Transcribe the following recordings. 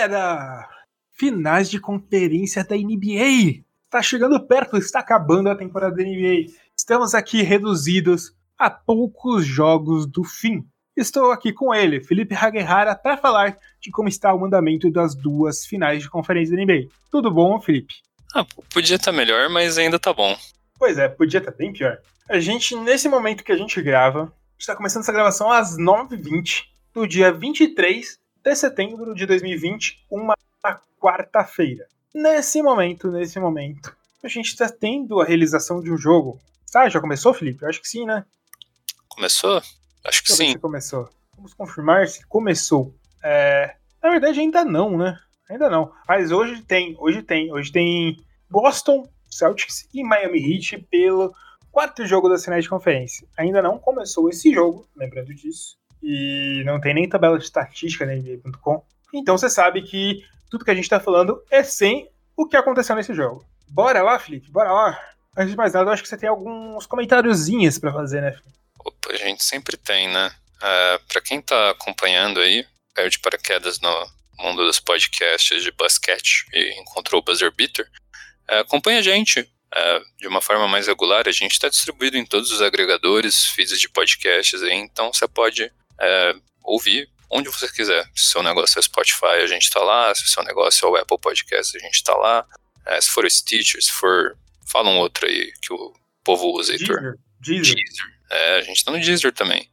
Galera, finais de conferência da NBA. Está chegando perto, está acabando a temporada da NBA. Estamos aqui reduzidos a poucos jogos do fim. Estou aqui com ele, Felipe Haguerrara, para falar de como está o andamento das duas finais de conferência da NBA. Tudo bom, Felipe? Ah, podia estar tá melhor, mas ainda tá bom. Pois é, podia estar tá bem pior. A gente, nesse momento que a gente grava, está começando essa gravação às 9h20 do dia 23 de setembro de 2020, uma quarta-feira. Nesse momento, nesse momento, a gente está tendo a realização de um jogo. Ah, já começou, Felipe? Eu acho que sim, né? Começou? Acho que sim. Começou. Vamos confirmar se começou. É... Na verdade, ainda não, né? Ainda não. Mas hoje tem, hoje tem, hoje tem Boston Celtics e Miami Heat pelo quarto jogo da finais de conferência. Ainda não começou esse jogo, lembrando disso e não tem nem tabela de estatística na NBA.com. Então você sabe que tudo que a gente está falando é sem o que aconteceu nesse jogo. Bora lá, Felipe, bora lá. Antes de mais nada, eu acho que você tem alguns comentáriozinhos para fazer, né, Felipe? Opa, a gente sempre tem, né? Uh, é, para quem tá acompanhando aí, perde paraquedas no mundo dos podcasts de basquete e encontrou o Buzzer Beater, uh, acompanha a gente uh, de uma forma mais regular. A gente está distribuído em todos os agregadores, feeds de podcasts aí, então você pode é, ouvir onde você quiser. Se o seu negócio é Spotify, a gente está lá. Se o seu negócio é o Apple Podcast, a gente está lá. É, se for o Stitcher, se for. Fala um outro aí que o povo usa, Heitor. Deezer. Deezer. É, a gente está no Deezer também.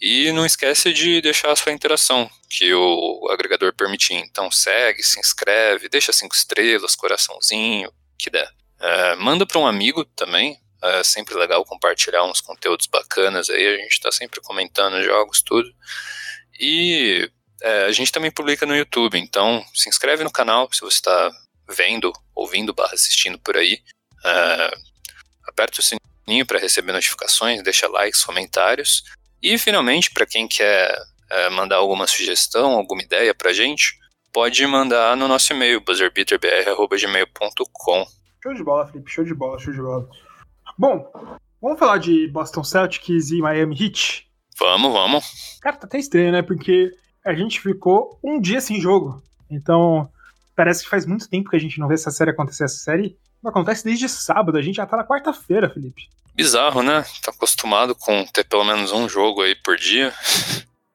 E não esquece de deixar a sua interação, que o agregador permitir. Então segue, se inscreve, deixa cinco estrelas, coraçãozinho, que der. É, manda para um amigo também, é sempre legal compartilhar uns conteúdos bacanas aí, a gente está sempre comentando jogos, tudo. E é, a gente também publica no YouTube, então se inscreve no canal se você está vendo, ouvindo, barra assistindo por aí. É, aperta o sininho para receber notificações, deixa likes, comentários. E finalmente, para quem quer é, mandar alguma sugestão, alguma ideia para gente, pode mandar no nosso e-mail, buzzerbeaterbr.gmail.com. Show de bola, Felipe, show de bola, show de bola. Bom, vamos falar de Boston Celtics e Miami Heat? Vamos, vamos. Cara, tá até estranho, né? Porque a gente ficou um dia sem jogo. Então, parece que faz muito tempo que a gente não vê essa série acontecer. Essa série não acontece desde sábado, a gente já tá na quarta-feira, Felipe. Bizarro, né? Tá acostumado com ter pelo menos um jogo aí por dia.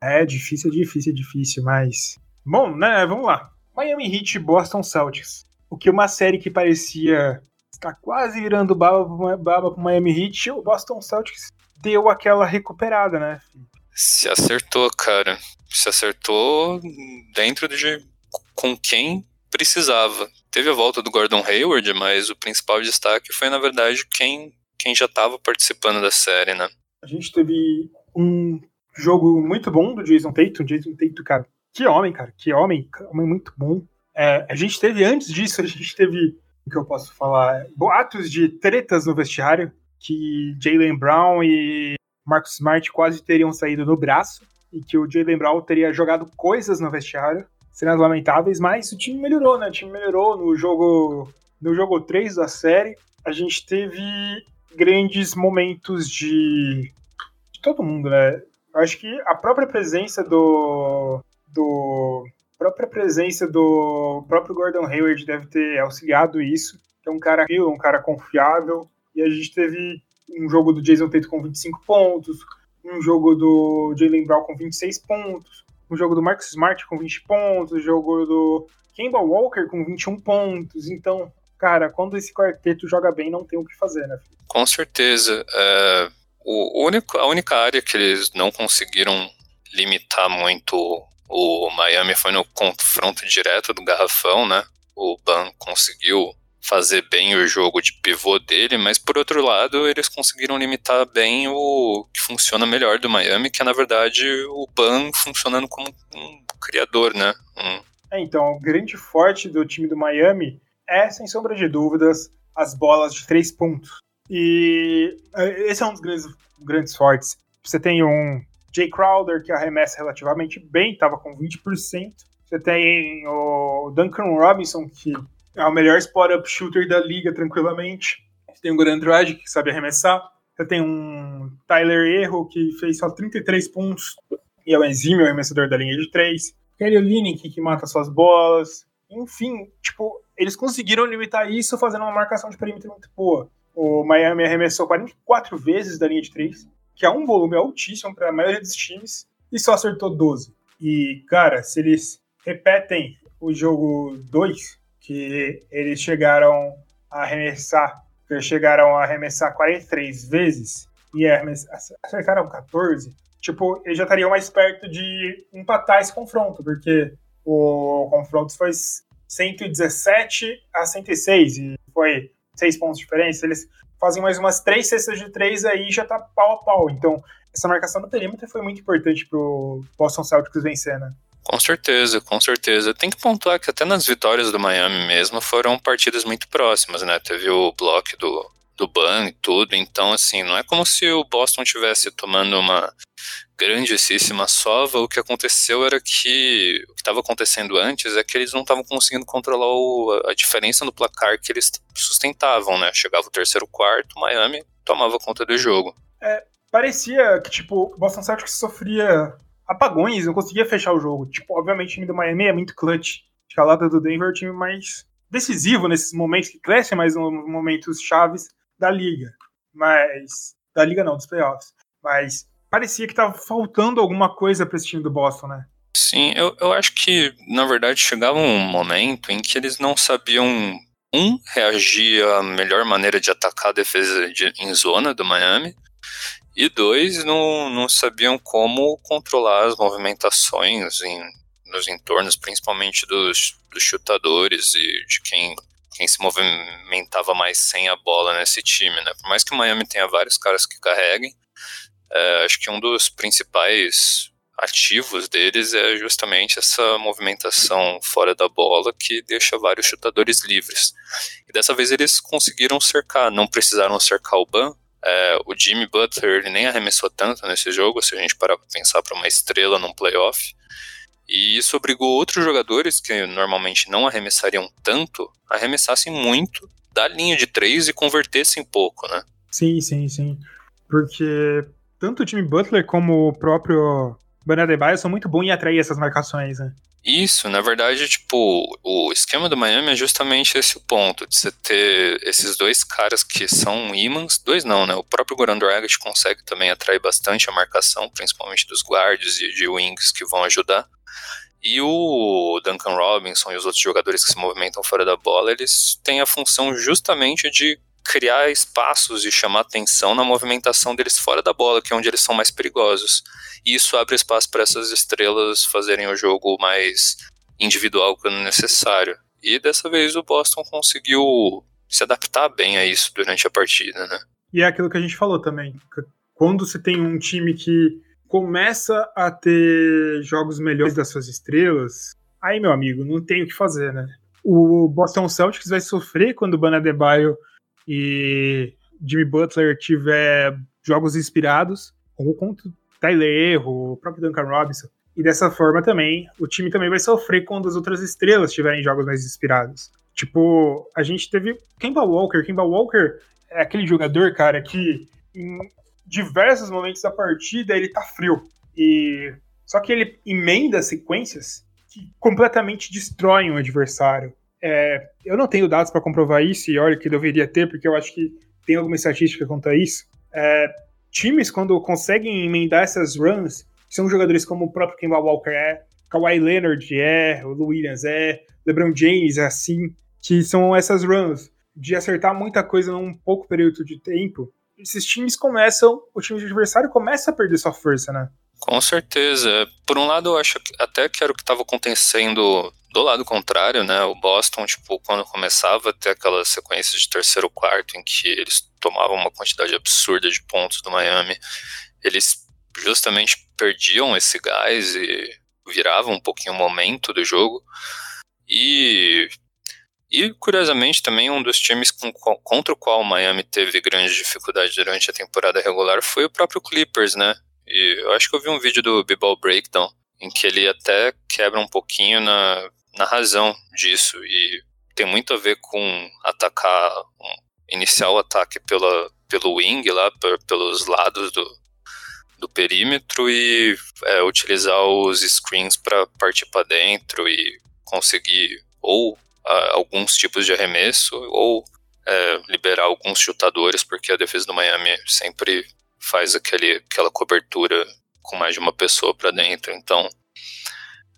É difícil, é difícil, é difícil, mas. Bom, né? Vamos lá. Miami Heat e Boston Celtics. O que uma série que parecia tá quase virando baba, baba pro Miami Heat, o Boston Celtics deu aquela recuperada, né? Se acertou, cara. Se acertou dentro de com quem precisava. Teve a volta do Gordon Hayward, mas o principal destaque foi, na verdade, quem, quem já estava participando da série, né? A gente teve um jogo muito bom do Jason Tatum. Jason Tatum, cara, que homem, cara, que homem, homem muito bom. É, a gente teve, antes disso, a gente teve que eu posso falar? Boatos de tretas no vestiário, que Jalen Brown e Marcus Smart quase teriam saído no braço, e que o Jalen Brown teria jogado coisas no vestiário, cenas lamentáveis, mas o time melhorou, né? O time melhorou no jogo no jogo 3 da série. A gente teve grandes momentos de, de todo mundo, né? Eu acho que a própria presença do do própria presença do próprio Gordon Hayward deve ter auxiliado isso. É um cara é um cara confiável. E a gente teve um jogo do Jason Tate com 25 pontos, um jogo do Jalen Brown com 26 pontos, um jogo do Marcus Smart com 20 pontos, um jogo do Kemba Walker com 21 pontos. Então, cara, quando esse quarteto joga bem, não tem o que fazer, né? Com certeza. É, o único, a única área que eles não conseguiram limitar muito o Miami foi no confronto direto do garrafão, né? O Ban conseguiu fazer bem o jogo de pivô dele, mas por outro lado eles conseguiram limitar bem o que funciona melhor do Miami, que é na verdade o Ban funcionando como um criador, né? Um... É, então, o grande forte do time do Miami é, sem sombra de dúvidas, as bolas de três pontos. E é, esse é um dos grandes, grandes fortes. Você tem um Jay Crowder, que arremessa relativamente bem, estava com 20%. Você tem o Duncan Robinson, que é o melhor spot-up shooter da liga, tranquilamente. Você tem o Goran Dragic, que sabe arremessar. Você tem um Tyler Erro, que fez só 33 pontos e é o exímio arremessador da linha de 3. Kelly Olynyk que mata suas bolas. Enfim, tipo, eles conseguiram limitar isso fazendo uma marcação de perímetro muito boa. O Miami arremessou 44 vezes da linha de 3, que é um volume altíssimo para a maioria dos times, e só acertou 12. E, cara, se eles repetem o jogo 2, que eles chegaram a arremessar, eles chegaram a arremessar 43 vezes e acertaram 14, tipo, eles já estariam mais perto de empatar esse confronto, porque o confronto foi 117 a 106 e foi seis pontos de diferença. Eles fazem mais umas três cestas de três aí já tá pau a pau. Então, essa marcação do perímetro foi muito importante pro Boston Celtics vencer, né? Com certeza, com certeza. Tem que pontuar que até nas vitórias do Miami mesmo foram partidas muito próximas, né? Teve o bloco do, do Ban e tudo, então assim, não é como se o Boston tivesse tomando uma grandíssima sova, o que aconteceu era que o que estava acontecendo antes é que eles não estavam conseguindo controlar o, a diferença no placar que eles sustentavam, né? Chegava o terceiro quarto, Miami tomava conta do jogo. É, parecia que, tipo, o Boston Celtics sofria apagões, não conseguia fechar o jogo. Tipo, obviamente o time do Miami é muito clutch. Escalada do Denver é o time mais decisivo nesses momentos, que cresce mais nos momentos chaves da liga. Mas. Da liga não, dos playoffs. Mas parecia que tava faltando alguma coisa para esse time do Boston, né? Sim, eu, eu acho que, na verdade, chegava um momento em que eles não sabiam um, reagir à melhor maneira de atacar a defesa de, em zona do Miami, e dois, não, não sabiam como controlar as movimentações em, nos entornos, principalmente dos, dos chutadores e de quem, quem se movimentava mais sem a bola nesse time, né? Por mais que o Miami tenha vários caras que carreguem, é, acho que um dos principais ativos deles é justamente essa movimentação fora da bola que deixa vários chutadores livres. E dessa vez eles conseguiram cercar, não precisaram cercar o Ban, é, o Jimmy Butler ele nem arremessou tanto nesse jogo, se a gente parar para pensar para uma estrela num playoff. E isso obrigou outros jogadores que normalmente não arremessariam tanto, arremessassem muito da linha de três e convertessem pouco, né? Sim, sim, sim. Porque tanto o Jimmy Butler como o próprio Banadebaio são muito bons em atrair essas marcações, né? Isso, na verdade, tipo, o esquema do Miami é justamente esse o ponto, de você ter esses dois caras que são imãs, dois não, né? O próprio Goran Dragic consegue também atrair bastante a marcação, principalmente dos guards e de wings que vão ajudar. E o Duncan Robinson e os outros jogadores que se movimentam fora da bola, eles têm a função justamente de criar espaços e chamar atenção na movimentação deles fora da bola, que é onde eles são mais perigosos. E isso abre espaço para essas estrelas fazerem o jogo mais individual quando necessário. E dessa vez o Boston conseguiu se adaptar bem a isso durante a partida, né? E é aquilo que a gente falou também. Quando você tem um time que começa a ter jogos melhores das suas estrelas, aí, meu amigo, não tem o que fazer, né? O Boston Celtics vai sofrer quando o Banadebaio e Jimmy Butler tiver jogos inspirados, ou contra Tyler Erro, o próprio Duncan Robinson. E dessa forma também, o time também vai sofrer quando as outras estrelas tiverem jogos mais inspirados. Tipo, a gente teve Kemba Walker. Kemba Walker é aquele jogador, cara, que em diversos momentos da partida ele tá frio. E só que ele emenda sequências que completamente destroem o adversário. É, eu não tenho dados para comprovar isso, e olha que deveria ter, porque eu acho que tem alguma estatística quanto a isso. É, times, quando conseguem emendar essas runs, são jogadores como o próprio Kemba Walker é, Kawhi Leonard é, o Williams é, LeBron James é assim, que são essas runs de acertar muita coisa num pouco período de tempo. Esses times começam, o time adversário começa a perder sua força, né? Com certeza. Por um lado, eu acho até que era o que estava acontecendo do lado contrário, né? O Boston, tipo, quando começava a ter aquelas sequências de terceiro quarto em que eles tomavam uma quantidade absurda de pontos do Miami, eles justamente perdiam esse gás e viravam um pouquinho o momento do jogo. E e, curiosamente, também um dos times com, contra o qual o Miami teve grande dificuldade durante a temporada regular foi o próprio Clippers, né? E eu acho que eu vi um vídeo do B-Ball Breakdown em que ele até quebra um pouquinho na, na razão disso e tem muito a ver com atacar, um, iniciar o ataque pela, pelo wing lá, pelos lados do, do perímetro e é, utilizar os screens para partir para dentro e conseguir ou a, alguns tipos de arremesso ou é, liberar alguns chutadores, porque a defesa do Miami sempre faz aquele, aquela cobertura com mais de uma pessoa para dentro. Então,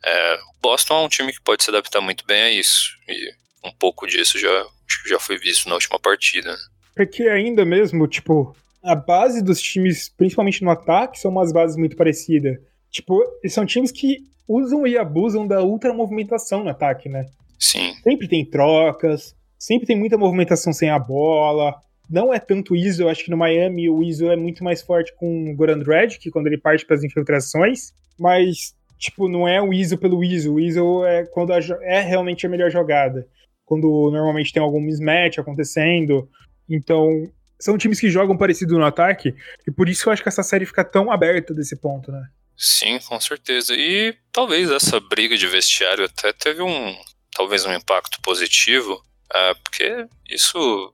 é, Boston é um time que pode se adaptar muito bem a isso. E um pouco disso já, já foi visto na última partida. Porque ainda mesmo, tipo, a base dos times, principalmente no ataque, são umas bases muito parecidas. Tipo, são times que usam e abusam da ultra movimentação no ataque, né? Sim. Sempre tem trocas, sempre tem muita movimentação sem a bola. Não é tanto ISO, acho que no Miami o ISO é muito mais forte com o Goran Dragic, quando ele parte para as infiltrações, mas tipo, não é o ISO pelo ISO, o ISO é quando a, é realmente a melhor jogada. Quando normalmente tem algum mismatch acontecendo. Então, são times que jogam parecido no ataque, e por isso eu acho que essa série fica tão aberta desse ponto, né? Sim, com certeza. E talvez essa briga de vestiário até teve um talvez um impacto positivo, é, porque isso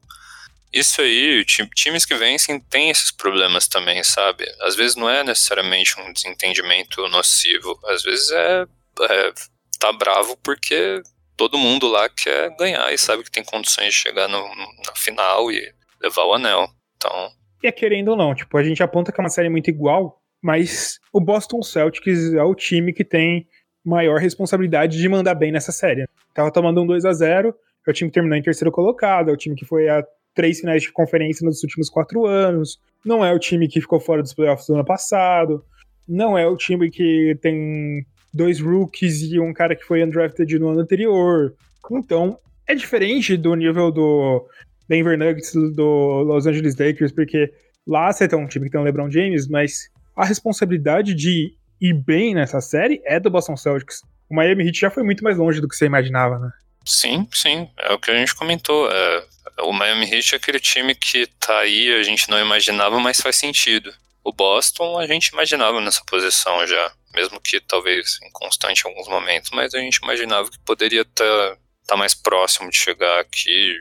isso aí, times que vencem têm esses problemas também, sabe? Às vezes não é necessariamente um desentendimento nocivo, às vezes é, é tá bravo porque todo mundo lá quer ganhar e sabe que tem condições de chegar no, na final e levar o anel. Então. E é querendo ou não, tipo, a gente aponta que é uma série muito igual, mas o Boston Celtics é o time que tem maior responsabilidade de mandar bem nessa série. Tava tomando um 2 a 0 é o time que terminou em terceiro colocado, é o time que foi a três finais de conferência nos últimos quatro anos, não é o time que ficou fora dos playoffs do ano passado, não é o time que tem dois rookies e um cara que foi undrafted no ano anterior. Então, é diferente do nível do Denver Nuggets, do Los Angeles Lakers, porque lá você tem um time que tem o LeBron James, mas a responsabilidade de ir bem nessa série é do Boston Celtics. O Miami Heat já foi muito mais longe do que você imaginava, né? Sim, sim. É o que a gente comentou. É, o Miami Heat é aquele time que tá aí, a gente não imaginava, mas faz sentido. O Boston a gente imaginava nessa posição já, mesmo que talvez inconstante em alguns momentos, mas a gente imaginava que poderia estar tá, tá mais próximo de chegar aqui,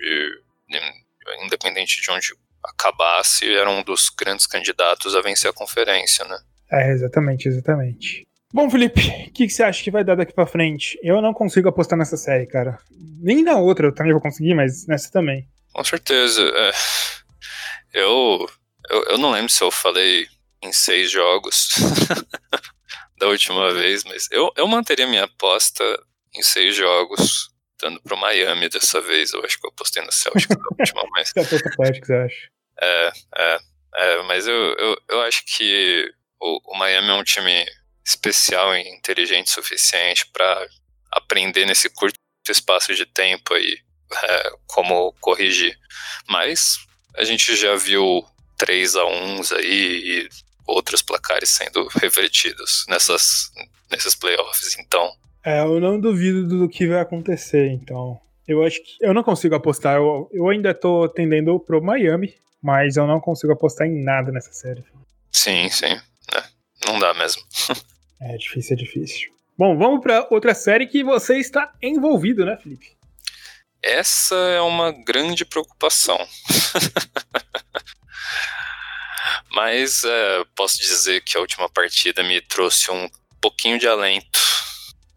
independente de onde acabasse, era um dos grandes candidatos a vencer a conferência, né? É, exatamente, exatamente. Bom, Felipe, o que, que, você acha que vai dar daqui pra frente? Eu não consigo apostar nessa série, cara. Nem na outra eu também vou conseguir, mas nessa também. Com certeza. É, eu, eu, eu não lembro se eu falei em seis jogos da última vez, mas eu, eu manteria minha aposta em seis jogos, dando pro Miami dessa vez. Eu acho que eu apostei no Celtics da última, mas. Você apostou Celtics, eu acho. É, é, é, mas eu, eu, eu acho que o, o Miami é um time especial e inteligente o suficiente para aprender nesse curto espaço de tempo aí é, como corrigir. Mas a gente já viu 3 a 1 aí e outros placares sendo revertidos nessas, nesses playoffs, então. É, eu não duvido do que vai acontecer, então. Eu acho que eu não consigo apostar. Eu, eu ainda tô tendendo pro Miami, mas eu não consigo apostar em nada nessa série. Sim, sim. É, não dá mesmo. É difícil, é difícil. Bom, vamos para outra série que você está envolvido, né, Felipe? Essa é uma grande preocupação. Mas é, posso dizer que a última partida me trouxe um pouquinho de alento.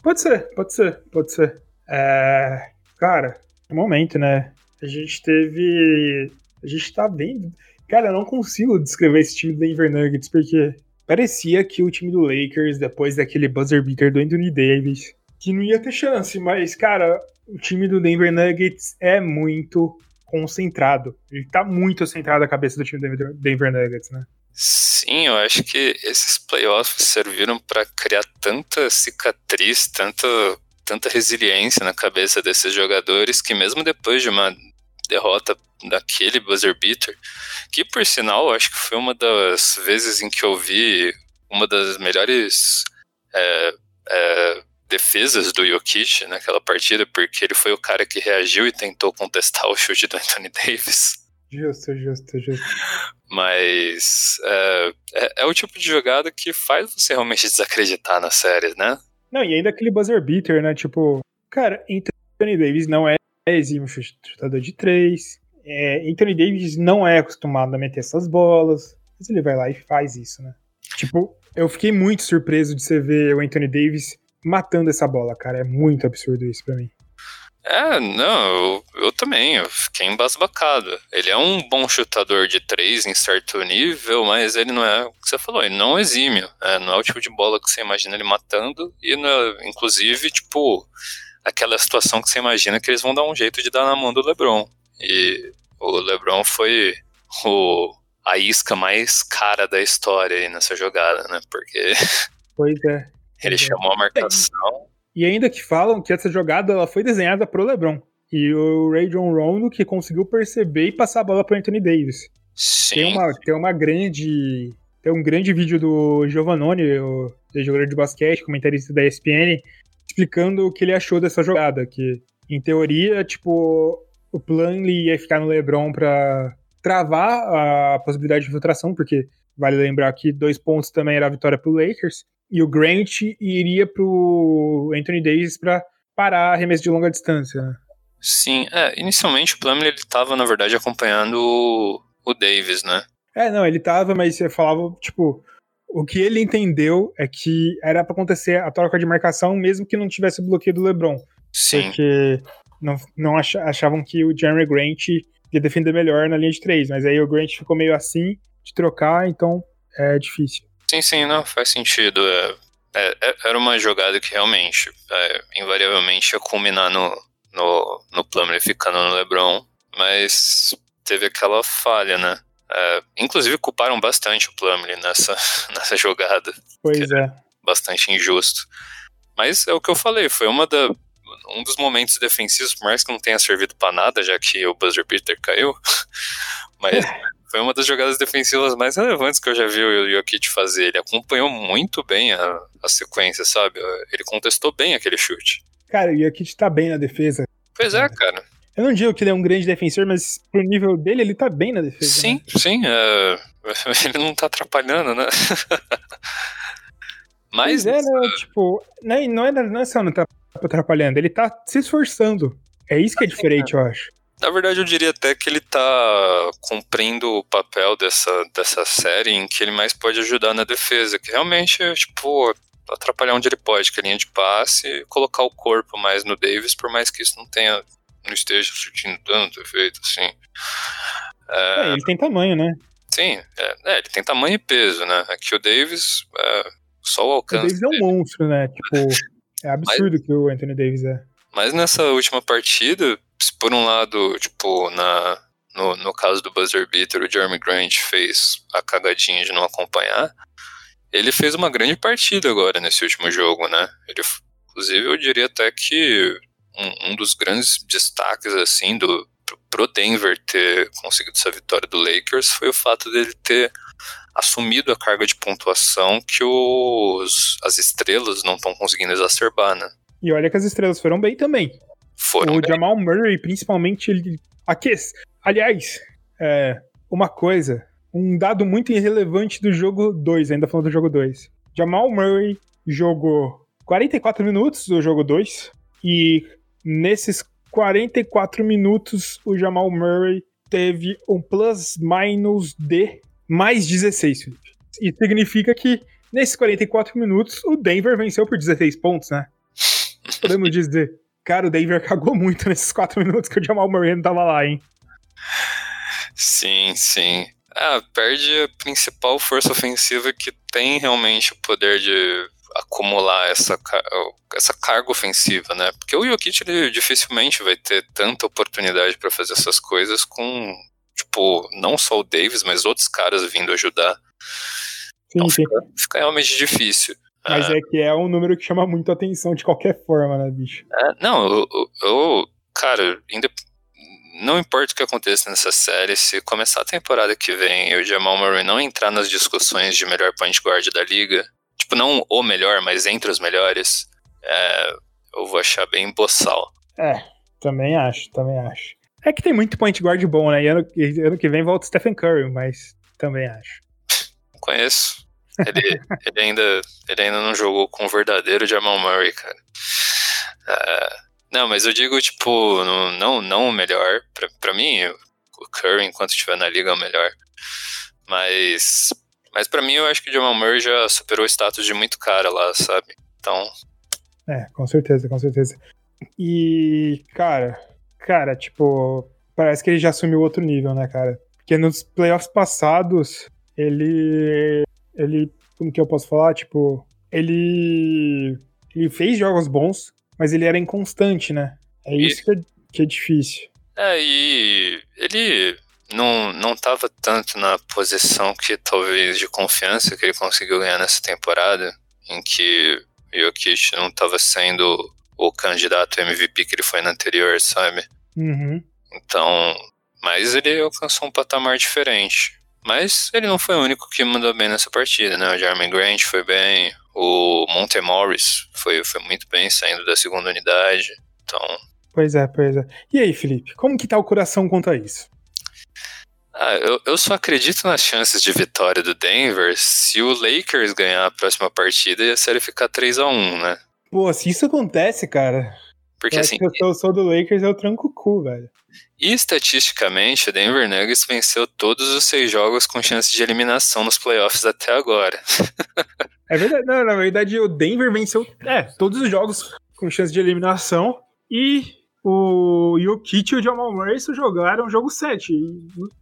Pode ser, pode ser, pode ser. É, cara, é momento, né? A gente teve. A gente tá vendo. Cara, eu não consigo descrever esse time do Denver Nuggets porque parecia que o time do Lakers, depois daquele buzzer beater do Anthony Davis, que não ia ter chance, mas, cara, o time do Denver Nuggets é muito concentrado. Ele tá muito centrado a cabeça do time do Denver Nuggets, né? Sim, eu acho que esses playoffs serviram para criar tanta cicatriz, tanta, tanta resiliência na cabeça desses jogadores que mesmo depois de uma derrota daquele buzzer beater, que por sinal acho que foi uma das vezes em que eu vi uma das melhores é, defesas do Jokic naquela partida, porque ele foi o cara que reagiu e tentou contestar o chute do Anthony Davis. Justo, justo, justo. Mas é, é, é, o tipo de jogada que faz você realmente desacreditar na série, né? Não, e ainda aquele buzzer beater, né? Tipo, cara, Anthony Davis não é exímio chutador de três. É, Anthony Davis não é acostumado a meter essas bolas, mas ele vai lá e faz isso, né? Tipo, eu fiquei muito surpreso de você ver o Anthony Davis matando essa bola, cara. É muito absurdo isso para mim. É, não, eu, eu, também, eu fiquei embasbacado. Ele é um bom chutador de três em certo nível, mas ele não é o que você falou, ele não é exímio. É, não é o tipo de bola que você imagina ele matando, e é, inclusive, tipo, aquela situação que você imagina que eles vão dar um jeito de dar na mão do LeBron. E o LeBron foi o, a isca mais cara da história aí nessa jogada, né? Porque. Pois é. Ele é. chamou a marcação. E ainda que falam que essa jogada ela foi desenhada pro LeBron. E o Ray John Rondo que conseguiu perceber e passar a bola pro Anthony Davis. Sim. Tem uma, tem uma grande. Tem um grande vídeo do Giovannone, o jogador de basquete, comentarista da ESPN, explicando o que ele achou dessa jogada. Que, em teoria, tipo, o Plumlee ia ficar no LeBron para travar a possibilidade de infiltração, porque vale lembrar que dois pontos também era a vitória pro Lakers e o Grant iria pro Anthony Davis para parar arremesso de longa distância. Né? Sim, é, inicialmente o Plumlee ele tava, na verdade, acompanhando o, o Davis, né? É, não, ele tava, mas você falava, tipo, o que ele entendeu é que era para acontecer a troca de marcação mesmo que não tivesse o bloqueio do LeBron. Sim. Porque não, não achavam que o Jeremy Grant ia defender melhor na linha de três, mas aí o Grant ficou meio assim de trocar, então é difícil. Sim, sim, não, faz sentido. É, é, é, era uma jogada que realmente, é, invariavelmente, ia culminar no, no, no Plumlee ficando no LeBron, mas teve aquela falha, né? É, inclusive culparam bastante o Plumlee nessa, nessa jogada. Pois é. Bastante injusto. Mas é o que eu falei, foi uma da, um dos momentos defensivos, por mais que não tenha servido para nada, já que o buzzer beater caiu, mas foi uma das jogadas defensivas mais relevantes que eu já vi o Jokic fazer. Ele acompanhou muito bem a, a sequência, sabe? Ele contestou bem aquele chute. Cara, o Jokic tá bem na defesa. Pois é, cara. Eu não digo que ele é um grande defensor, mas pro nível dele, ele tá bem na defesa. Sim, né? sim. É... Ele não tá atrapalhando, né? mas. Pois é, né? Tipo, não é, não, é, não é só não tá atrapalhando, ele tá se esforçando. É isso que é diferente, eu acho. Na verdade, eu diria até que ele tá cumprindo o papel dessa, dessa série em que ele mais pode ajudar na defesa, que realmente é, tipo, atrapalhar onde ele pode, que é a linha de passe e colocar o corpo mais no Davis, por mais que isso não tenha, não esteja surtindo tanto efeito, assim. É, é, ele tem tamanho, né? Sim, é, é, ele tem tamanho e peso, né? Aqui o Davis, é, só o alcance. O Davis é um monstro, né? Tipo, é absurdo Mas... que o Anthony Davis é. Mas nessa última partida, por um lado, tipo, na, no, no caso do buzzer beater, o Jeremy Grant fez a cagadinha de não acompanhar. Ele fez uma grande partida agora nesse último jogo, né? Ele, inclusive, eu diria até que um, um dos grandes destaques, assim, do, pro Denver ter conseguido essa vitória do Lakers foi o fato dele ter assumido a carga de pontuação que os, as estrelas não estão conseguindo exacerbar, né? E olha que as estrelas foram bem também. Foram o bem. Jamal Murray, principalmente, ele. Aquece. Aliás, é, uma coisa, um dado muito irrelevante do jogo 2, ainda falando do jogo 2. Jamal Murray jogou 44 minutos do jogo 2 e nesses 44 minutos o Jamal Murray teve um plus minus de mais 16, Felipe. E significa que nesses 44 minutos o Denver venceu por 16 pontos, né? Podemos dizer. Cara, o Denver cagou muito nesses 4 minutos que o Jamal Murray não tava lá, hein? Sim, sim. Ah, perde a principal força ofensiva que tem realmente o poder de acumular essa, essa carga ofensiva, né? Porque o Jokic ele dificilmente vai ter tanta oportunidade para fazer essas coisas com, tipo, não só o Davis, mas outros caras vindo ajudar. Sim, então sim. Fica, fica realmente difícil. Mas é. é que é um número que chama muito atenção de qualquer forma, né, bicho? É, não, eu, eu, cara, ainda, não importa o que aconteça nessa série, se começar a temporada que vem e o Jamal Murray não entrar nas discussões de melhor point guard da liga, tipo, não o melhor, mas entre os melhores, é, eu vou achar bem boçal. É, também acho, também acho. É que tem muito point guard bom, né? E ano, ano que vem volta o Stephen Curry, mas também acho. Conheço. Ele, ele, ainda, ele ainda não jogou com o verdadeiro Jamal Murray, cara. Uh, não, mas eu digo, tipo, não, não o melhor. Pra, pra mim, o Curry, enquanto estiver na liga, é o melhor. Mas Mas para mim eu acho que o Jamal Murray já superou o status de muito cara lá, sabe? Então. É, com certeza, com certeza. E, cara, cara, tipo, parece que ele já assumiu outro nível, né, cara? Porque nos playoffs passados, ele. Ele. Como que eu posso falar? Tipo, ele. Ele fez jogos bons, mas ele era inconstante, né? É isso que é, que é difícil. É, e ele não, não tava tanto na posição que talvez de confiança que ele conseguiu ganhar nessa temporada, em que o Jokic não tava sendo o candidato MVP que ele foi na anterior, sabe? Uhum. Então, mas ele alcançou um patamar diferente. Mas ele não foi o único que mandou bem nessa partida, né? O Jeremy Grant foi bem, o Monte Morris foi, foi muito bem saindo da segunda unidade. Então. Pois é, pois é. E aí, Felipe, como que tá o coração quanto a isso? Ah, eu, eu só acredito nas chances de vitória do Denver se o Lakers ganhar a próxima partida e a série ficar 3 a 1 né? Pô, se isso acontece, cara. Porque assim. eu sou do Lakers, eu tranco o cu, velho. E estatisticamente, o Denver Nuggets venceu todos os seis jogos com chance de eliminação nos playoffs até agora. é verdade, não, na verdade o Denver venceu é, todos os jogos com chance de eliminação e o Jokic e o Jamal Murray jogaram jogo 7.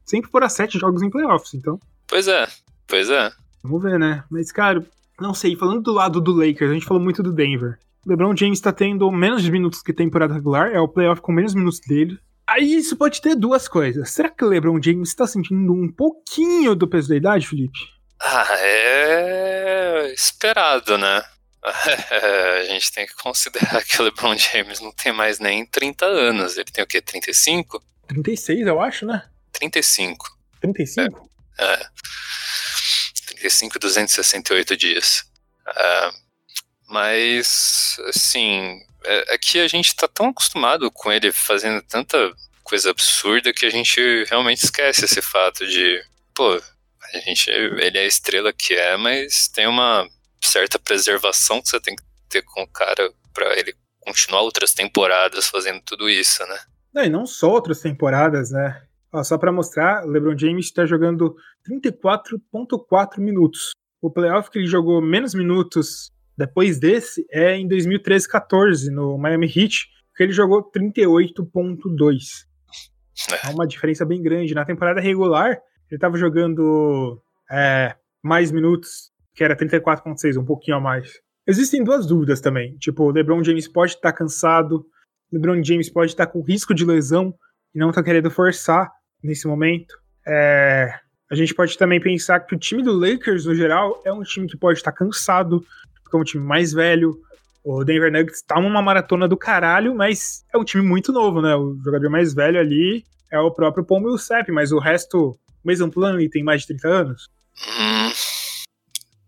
Sempre foram 7 jogos em playoffs, então. Pois é, pois é. Vamos ver, né? Mas, cara, não sei, falando do lado do Lakers, a gente falou muito do Denver. LeBron James tá tendo menos minutos que temporada regular, é o playoff com menos minutos dele. Aí isso pode ter duas coisas. Será que o LeBron James tá sentindo um pouquinho do peso da idade, Felipe? Ah, é esperado, né? a gente tem que considerar que o LeBron James não tem mais nem 30 anos. Ele tem o quê? 35? 36, eu acho, né? 35. 35? É. é. 35, 268 dias. É, mas, assim, é, é que a gente tá tão acostumado com ele fazendo tanta coisa absurda que a gente realmente esquece esse fato de, pô, a gente, ele é a estrela que é, mas tem uma certa preservação que você tem que ter com o cara para ele continuar outras temporadas fazendo tudo isso, né? Não, e não só outras temporadas, né? Ó, só para mostrar, LeBron James está jogando 34.4 minutos. O playoff que ele jogou menos minutos depois desse é em 2013-14, no Miami Heat, que ele jogou 38.2. É. é uma diferença bem grande. Na temporada regular, ele estava jogando é, mais minutos que era 34.6, um pouquinho a mais. Existem duas dúvidas também. Tipo, o LeBron James pode estar tá cansado, LeBron James pode estar tá com risco de lesão e não tá querendo forçar nesse momento. É, a gente pode também pensar que o time do Lakers, no geral, é um time que pode estar tá cansado, porque é um time mais velho. O Denver Nuggets tá numa maratona do caralho, mas é um time muito novo, né? O jogador mais velho ali é o próprio Paul Millsap, mas o resto, o Mason Plumlee tem mais de 30 anos. Hum,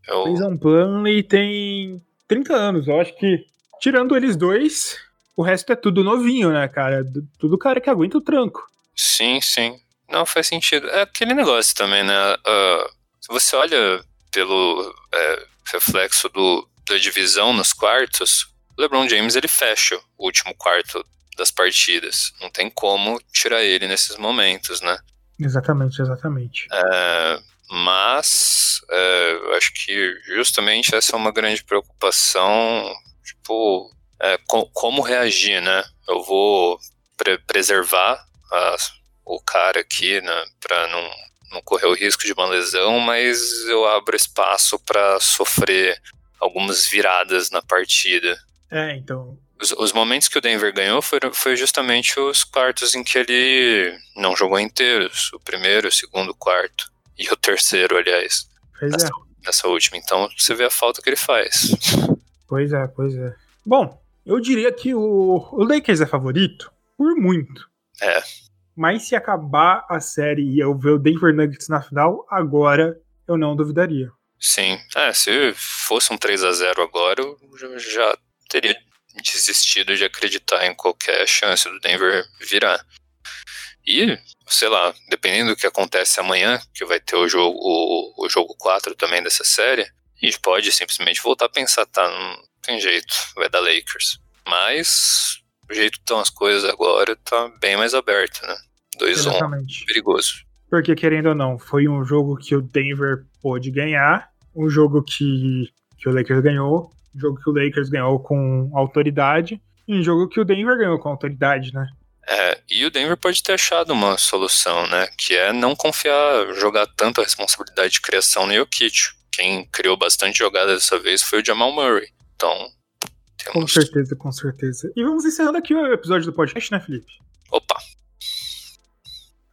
eu... Jason Plumlee tem 30 anos. Eu acho que, tirando eles dois, o resto é tudo novinho, né, cara? Tudo cara que aguenta o tranco. Sim, sim. Não, faz sentido. É aquele negócio também, né? Uh, se você olha pelo é, reflexo do, da divisão nos quartos, o LeBron James ele fecha o último quarto das partidas. Não tem como tirar ele nesses momentos, né? Exatamente, exatamente. É, mas é, acho que justamente essa é uma grande preocupação, tipo, é, com, como reagir, né? Eu vou pre preservar a, o cara aqui, né, para não, não correr o risco de uma lesão, mas eu abro espaço para sofrer algumas viradas na partida. É, então. Os, os, momentos que o Denver ganhou foram, foi justamente os quartos em que ele não jogou inteiros, o primeiro, o segundo, o quarto. E o terceiro, aliás. Pois nessa, é. Nessa última. Então você vê a falta que ele faz. Pois é, pois é. Bom, eu diria que o, o Lakers é favorito por muito. É. Mas se acabar a série e eu ver o Denver Nuggets na final, agora eu não duvidaria. Sim. É, se fosse um 3 a 0 agora, eu já teria desistido de acreditar em qualquer chance do Denver virar. E, sei lá, dependendo do que acontece amanhã, que vai ter o jogo, o, o jogo 4 também dessa série, a gente pode simplesmente voltar a pensar, tá, não tem jeito, vai dar Lakers. Mas o jeito que estão as coisas agora tá bem mais aberto, né? 2-1, um, perigoso. Porque querendo ou não, foi um jogo que o Denver pôde ganhar, um jogo que, que o Lakers ganhou, um jogo que o Lakers ganhou com autoridade, e um jogo que o Denver ganhou com autoridade, né? É, e o Denver pode ter achado uma solução, né? Que é não confiar, jogar tanto a responsabilidade de criação no Jokic. Quem criou bastante jogada dessa vez foi o Jamal Murray. Então, temos... Com certeza, com certeza. E vamos encerrando aqui o episódio do podcast, né, Felipe? Opa!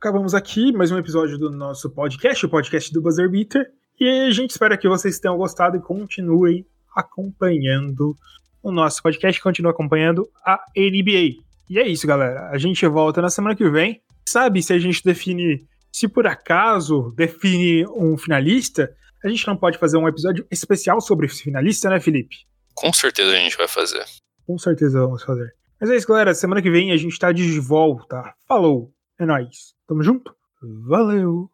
Acabamos aqui mais um episódio do nosso podcast, o podcast do Buzzer Beater. E a gente espera que vocês tenham gostado e continuem acompanhando o nosso podcast, continuem acompanhando a NBA. E é isso, galera. A gente volta na semana que vem. Sabe se a gente define, se por acaso define um finalista, a gente não pode fazer um episódio especial sobre esse finalista, né, Felipe? Com certeza a gente vai fazer. Com certeza vamos fazer. Mas é isso, galera. Semana que vem a gente tá de volta. Falou. É nóis. Tamo junto? Valeu!